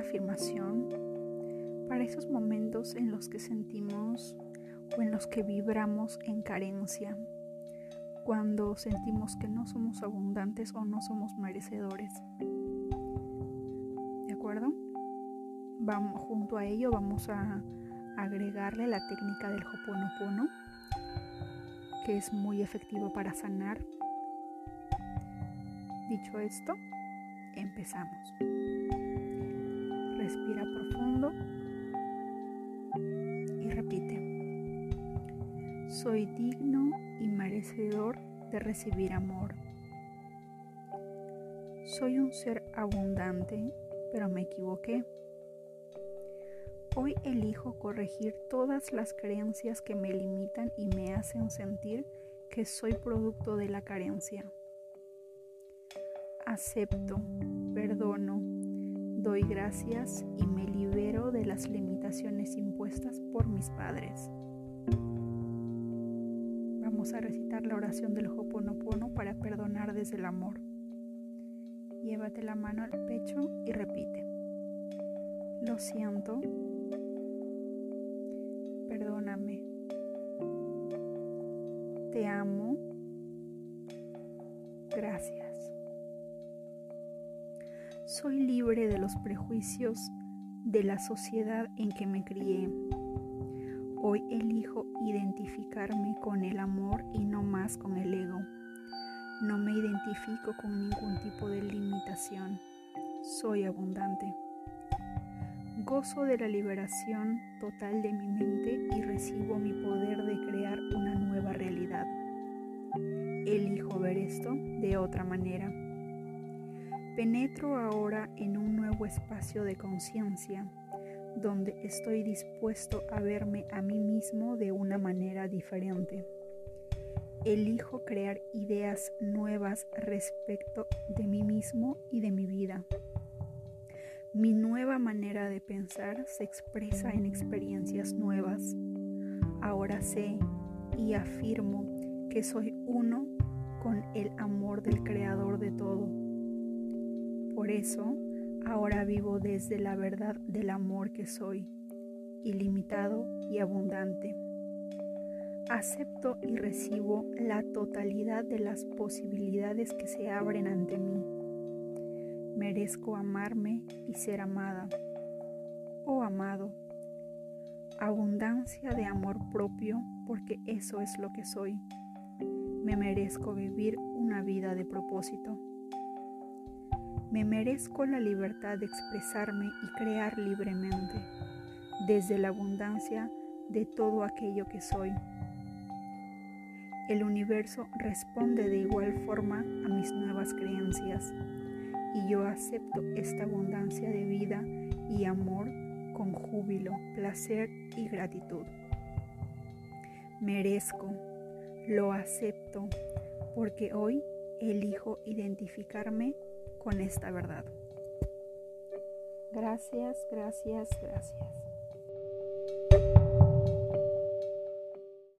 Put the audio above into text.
afirmación para esos momentos en los que sentimos o en los que vibramos en carencia, cuando sentimos que no somos abundantes o no somos merecedores. ¿De acuerdo? Vamos, junto a ello vamos a agregarle la técnica del Hoponopono, que es muy efectivo para sanar. Dicho esto, empezamos. Y repite. Soy digno y merecedor de recibir amor. Soy un ser abundante, pero me equivoqué. Hoy elijo corregir todas las creencias que me limitan y me hacen sentir que soy producto de la carencia. Acepto, perdono, doy gracias y me libero de las limitaciones impuestas por mis padres. Vamos a recitar la oración del Hoponopono para perdonar desde el amor. Llévate la mano al pecho y repite. Lo siento, perdóname. Te amo. Gracias. Soy libre de los prejuicios de la sociedad en que me crié. Hoy elijo identificarme con el amor y no más con el ego. No me identifico con ningún tipo de limitación. Soy abundante. Gozo de la liberación total de mi mente y recibo mi poder de crear una nueva realidad. Elijo ver esto de otra manera. Penetro ahora en un nuevo espacio de conciencia donde estoy dispuesto a verme a mí mismo de una manera diferente. Elijo crear ideas nuevas respecto de mí mismo y de mi vida. Mi nueva manera de pensar se expresa en experiencias nuevas. Ahora sé y afirmo que soy uno con el amor del Creador de todo. Eso, ahora vivo desde la verdad del amor que soy, ilimitado y abundante. Acepto y recibo la totalidad de las posibilidades que se abren ante mí merezco amarme y ser amada o amado. Abundancia de amor propio porque eso es lo que soy. Me merezco vivir una vida de propósito. Me merezco la libertad de expresarme y crear libremente desde la abundancia de todo aquello que soy. El universo responde de igual forma a mis nuevas creencias y yo acepto esta abundancia de vida y amor con júbilo, placer y gratitud. Merezco, lo acepto, porque hoy elijo identificarme con esta verdad. Gracias, gracias, gracias.